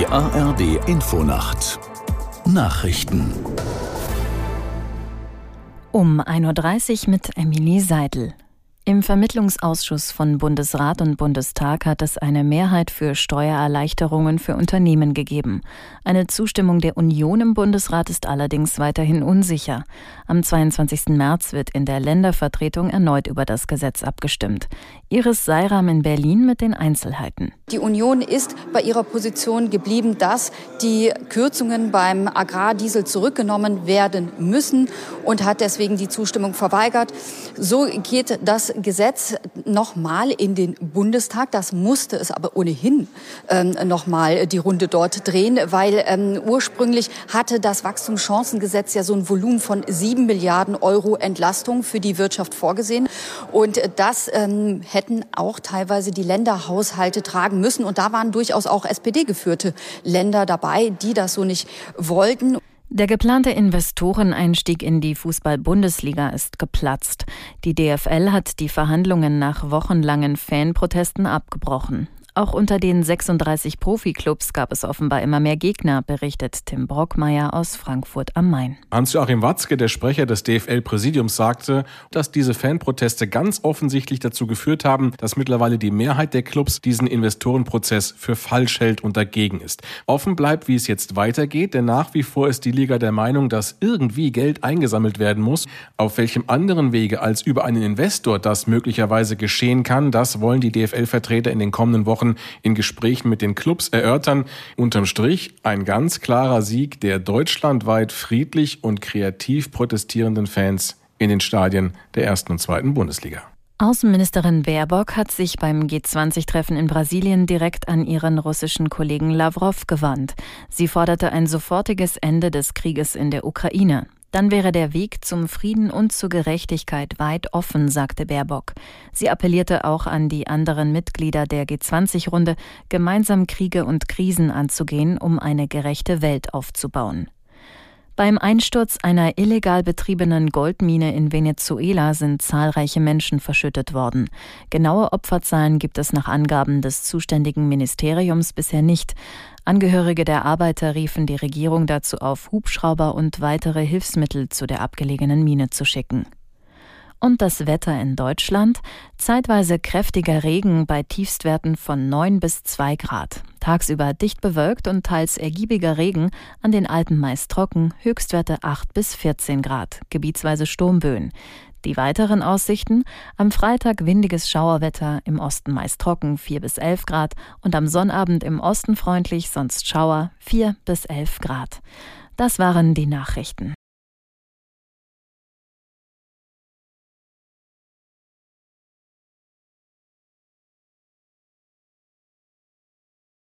Die ARD Infonacht Nachrichten um 1.30 Uhr mit Emilie Seidel. Im Vermittlungsausschuss von Bundesrat und Bundestag hat es eine Mehrheit für Steuererleichterungen für Unternehmen gegeben. Eine Zustimmung der Union im Bundesrat ist allerdings weiterhin unsicher. Am 22. März wird in der Ländervertretung erneut über das Gesetz abgestimmt. Iris Seiram in Berlin mit den Einzelheiten. Die Union ist bei ihrer Position geblieben, dass die Kürzungen beim Agrardiesel zurückgenommen werden müssen und hat deswegen die Zustimmung verweigert. So geht das Gesetz nochmal in den Bundestag. Das musste es aber ohnehin ähm, nochmal die Runde dort drehen, weil ähm, ursprünglich hatte das Wachstumschancengesetz ja so ein Volumen von sieben Milliarden Euro Entlastung für die Wirtschaft vorgesehen. Und das ähm, hätten auch teilweise die Länderhaushalte tragen müssen. Und da waren durchaus auch SPD-geführte Länder dabei, die das so nicht wollten. Der geplante Investoreneinstieg in die Fußball-Bundesliga ist geplatzt. Die DFL hat die Verhandlungen nach wochenlangen Fanprotesten abgebrochen. Auch unter den 36 Profiklubs gab es offenbar immer mehr Gegner, berichtet Tim Brockmeier aus Frankfurt am Main. Hans-Joachim Watzke, der Sprecher des DFL-Präsidiums, sagte, dass diese Fanproteste ganz offensichtlich dazu geführt haben, dass mittlerweile die Mehrheit der Clubs diesen Investorenprozess für falsch hält und dagegen ist. Offen bleibt, wie es jetzt weitergeht, denn nach wie vor ist die Liga der Meinung, dass irgendwie Geld eingesammelt werden muss. Auf welchem anderen Wege als über einen Investor das möglicherweise geschehen kann, das wollen die DFL-Vertreter in den kommenden Wochen In Gesprächen mit den Clubs erörtern. Unterm Strich ein ganz klarer Sieg der deutschlandweit friedlich und kreativ protestierenden Fans in den Stadien der ersten und zweiten Bundesliga. Außenministerin Baerbock hat sich beim G20-Treffen in Brasilien direkt an ihren russischen Kollegen Lavrov gewandt. Sie forderte ein sofortiges Ende des Krieges in der Ukraine. Dann wäre der Weg zum Frieden und zur Gerechtigkeit weit offen, sagte Baerbock. Sie appellierte auch an die anderen Mitglieder der G20-Runde, gemeinsam Kriege und Krisen anzugehen, um eine gerechte Welt aufzubauen. Beim Einsturz einer illegal betriebenen Goldmine in Venezuela sind zahlreiche Menschen verschüttet worden. Genaue Opferzahlen gibt es nach Angaben des zuständigen Ministeriums bisher nicht. Angehörige der Arbeiter riefen die Regierung dazu auf, Hubschrauber und weitere Hilfsmittel zu der abgelegenen Mine zu schicken. Und das Wetter in Deutschland? Zeitweise kräftiger Regen bei Tiefstwerten von 9 bis 2 Grad. Tagsüber dicht bewölkt und teils ergiebiger Regen, an den Alpen meist trocken, Höchstwerte 8 bis 14 Grad, gebietsweise Sturmböen. Die weiteren Aussichten? Am Freitag windiges Schauerwetter, im Osten meist trocken 4 bis 11 Grad und am Sonnabend im Osten freundlich, sonst Schauer 4 bis 11 Grad. Das waren die Nachrichten.